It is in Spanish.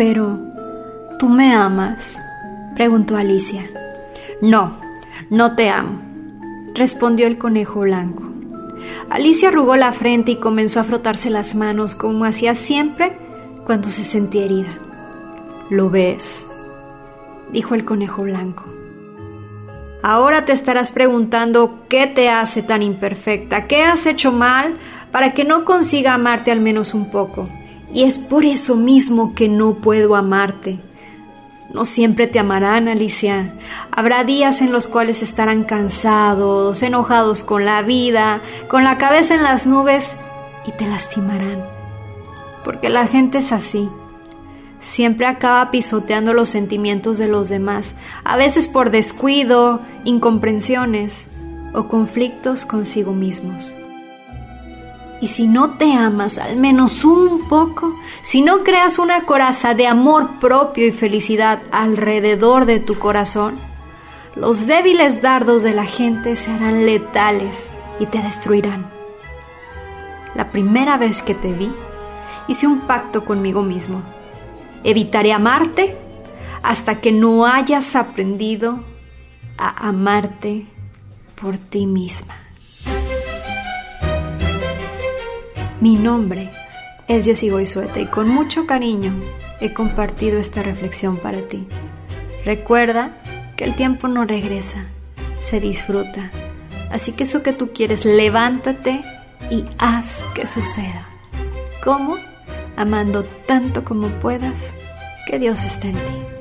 Pero, ¿tú me amas? preguntó Alicia. No, no te amo, respondió el conejo blanco. Alicia arrugó la frente y comenzó a frotarse las manos como hacía siempre cuando se sentía herida. ¿Lo ves? dijo el conejo blanco. Ahora te estarás preguntando qué te hace tan imperfecta, qué has hecho mal para que no consiga amarte al menos un poco. Y es por eso mismo que no puedo amarte. No siempre te amarán, Alicia. Habrá días en los cuales estarán cansados, enojados con la vida, con la cabeza en las nubes y te lastimarán. Porque la gente es así. Siempre acaba pisoteando los sentimientos de los demás, a veces por descuido, incomprensiones o conflictos consigo mismos. Y si no te amas al menos un poco, si no creas una coraza de amor propio y felicidad alrededor de tu corazón, los débiles dardos de la gente se harán letales y te destruirán. La primera vez que te vi, hice un pacto conmigo mismo. Evitaré amarte hasta que no hayas aprendido a amarte por ti misma. Mi nombre es Jessie Goizueta y con mucho cariño he compartido esta reflexión para ti. Recuerda que el tiempo no regresa, se disfruta. Así que eso que tú quieres, levántate y haz que suceda. ¿Cómo? Amando tanto como puedas, que Dios esté en ti.